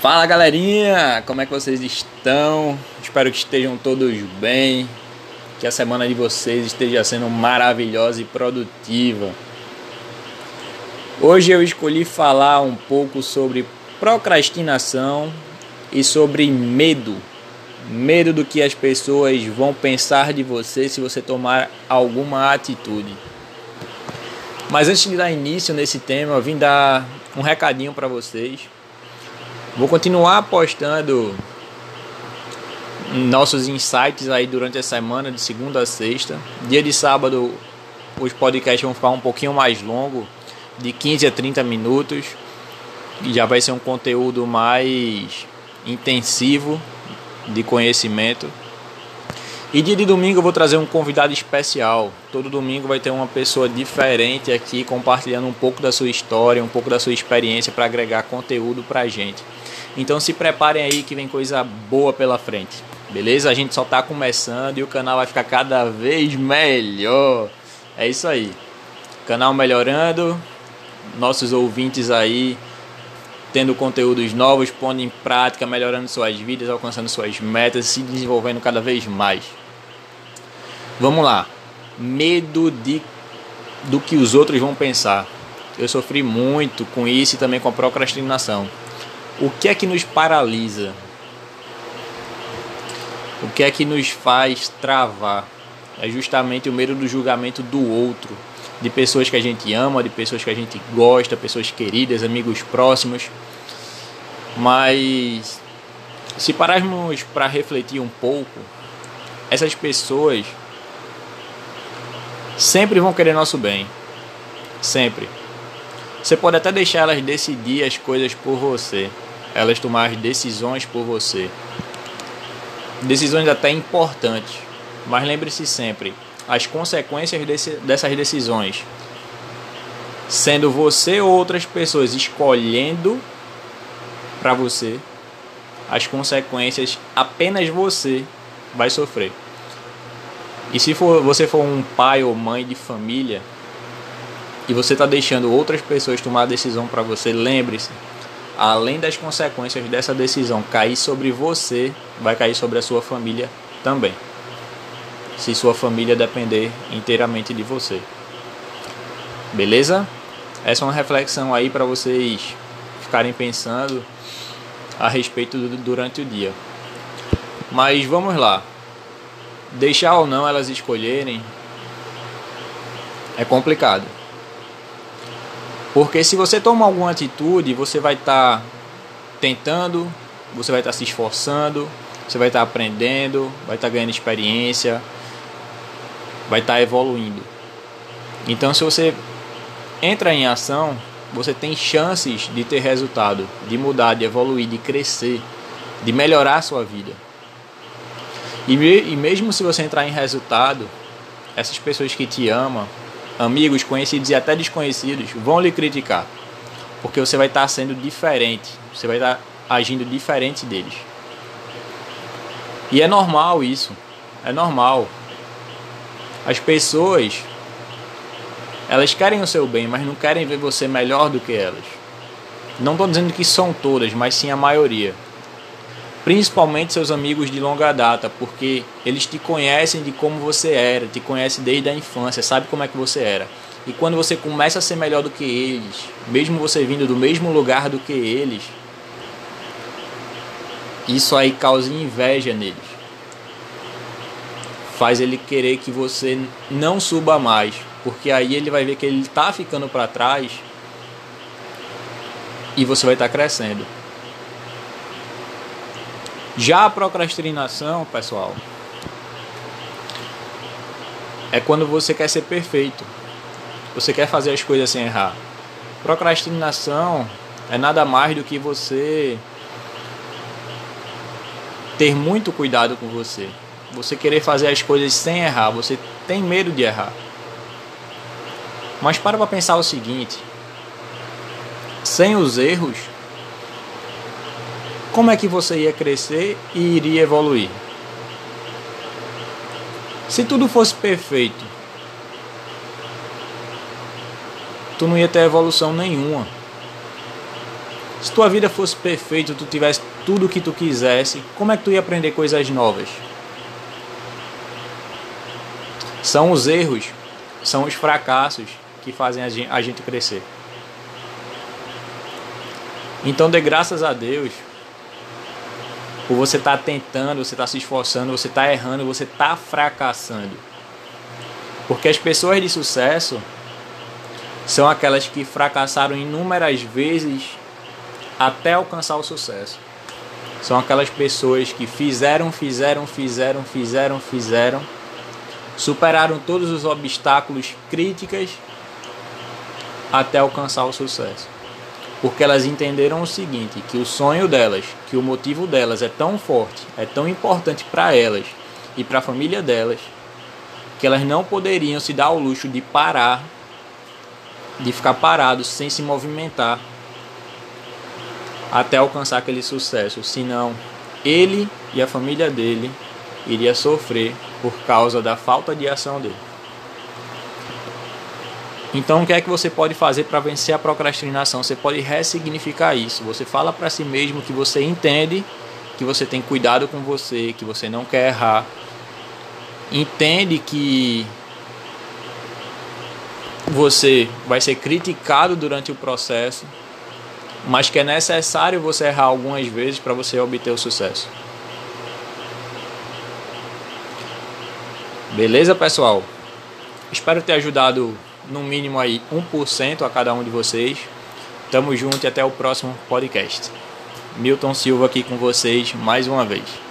Fala galerinha, como é que vocês estão? Espero que estejam todos bem, que a semana de vocês esteja sendo maravilhosa e produtiva. Hoje eu escolhi falar um pouco sobre procrastinação e sobre medo. Medo do que as pessoas vão pensar de você se você tomar alguma atitude. Mas antes de dar início nesse tema, eu vim dar um recadinho para vocês. Vou continuar postando nossos insights aí durante a semana, de segunda a sexta. Dia de sábado, os podcasts vão ficar um pouquinho mais longo, de 15 a 30 minutos. E já vai ser um conteúdo mais intensivo de conhecimento. E dia de domingo eu vou trazer um convidado especial. Todo domingo vai ter uma pessoa diferente aqui compartilhando um pouco da sua história, um pouco da sua experiência para agregar conteúdo para a gente. Então se preparem aí que vem coisa boa pela frente. Beleza? A gente só está começando e o canal vai ficar cada vez melhor. É isso aí. Canal melhorando, nossos ouvintes aí tendo conteúdos novos, pondo em prática, melhorando suas vidas, alcançando suas metas, se desenvolvendo cada vez mais. Vamos lá. Medo de do que os outros vão pensar. Eu sofri muito com isso e também com a procrastinação. O que é que nos paralisa? O que é que nos faz travar? É justamente o medo do julgamento do outro, de pessoas que a gente ama, de pessoas que a gente gosta, pessoas queridas, amigos próximos. Mas se pararmos para refletir um pouco, essas pessoas sempre vão querer nosso bem. Sempre. Você pode até deixar elas decidir as coisas por você, elas tomar decisões por você. Decisões até importantes, mas lembre-se sempre, as consequências desse, dessas decisões, sendo você ou outras pessoas escolhendo para você, as consequências apenas você vai sofrer. E se for, você for um pai ou mãe de família e você está deixando outras pessoas tomar a decisão para você, lembre-se, além das consequências dessa decisão cair sobre você, vai cair sobre a sua família também. Se sua família depender inteiramente de você. Beleza? Essa é uma reflexão aí para vocês ficarem pensando a respeito do, durante o dia. Mas vamos lá. Deixar ou não elas escolherem é complicado. Porque se você toma alguma atitude, você vai estar tá tentando, você vai estar tá se esforçando, você vai estar tá aprendendo, vai estar tá ganhando experiência, vai estar tá evoluindo. Então, se você entra em ação, você tem chances de ter resultado, de mudar, de evoluir, de crescer, de melhorar a sua vida. E, e mesmo se você entrar em resultado, essas pessoas que te amam, amigos, conhecidos e até desconhecidos, vão lhe criticar. Porque você vai estar sendo diferente, você vai estar agindo diferente deles. E é normal isso, é normal. As pessoas elas querem o seu bem, mas não querem ver você melhor do que elas. Não estou dizendo que são todas, mas sim a maioria. Principalmente seus amigos de longa data, porque eles te conhecem de como você era, te conhecem desde a infância, sabe como é que você era. E quando você começa a ser melhor do que eles, mesmo você vindo do mesmo lugar do que eles, isso aí causa inveja neles. Faz ele querer que você não suba mais, porque aí ele vai ver que ele está ficando para trás e você vai estar tá crescendo. Já a procrastinação, pessoal, é quando você quer ser perfeito. Você quer fazer as coisas sem errar. Procrastinação é nada mais do que você ter muito cuidado com você. Você querer fazer as coisas sem errar, você tem medo de errar. Mas para para pensar o seguinte: sem os erros, como é que você ia crescer e iria evoluir? Se tudo fosse perfeito, tu não ia ter evolução nenhuma. Se tua vida fosse perfeita, tu tivesse tudo o que tu quisesse, como é que tu ia aprender coisas novas? São os erros, são os fracassos que fazem a gente crescer. Então dê graças a Deus por você estar tá tentando, você estar tá se esforçando, você está errando, você está fracassando. Porque as pessoas de sucesso são aquelas que fracassaram inúmeras vezes até alcançar o sucesso. São aquelas pessoas que fizeram, fizeram, fizeram, fizeram, fizeram, superaram todos os obstáculos, críticas até alcançar o sucesso porque elas entenderam o seguinte, que o sonho delas, que o motivo delas é tão forte, é tão importante para elas e para a família delas, que elas não poderiam se dar ao luxo de parar, de ficar parados sem se movimentar até alcançar aquele sucesso, senão ele e a família dele iria sofrer por causa da falta de ação dele. Então, o que é que você pode fazer para vencer a procrastinação? Você pode ressignificar isso. Você fala para si mesmo que você entende que você tem cuidado com você, que você não quer errar. Entende que você vai ser criticado durante o processo, mas que é necessário você errar algumas vezes para você obter o sucesso. Beleza, pessoal? Espero ter ajudado no mínimo aí 1% a cada um de vocês. Tamo junto e até o próximo podcast. Milton Silva aqui com vocês mais uma vez.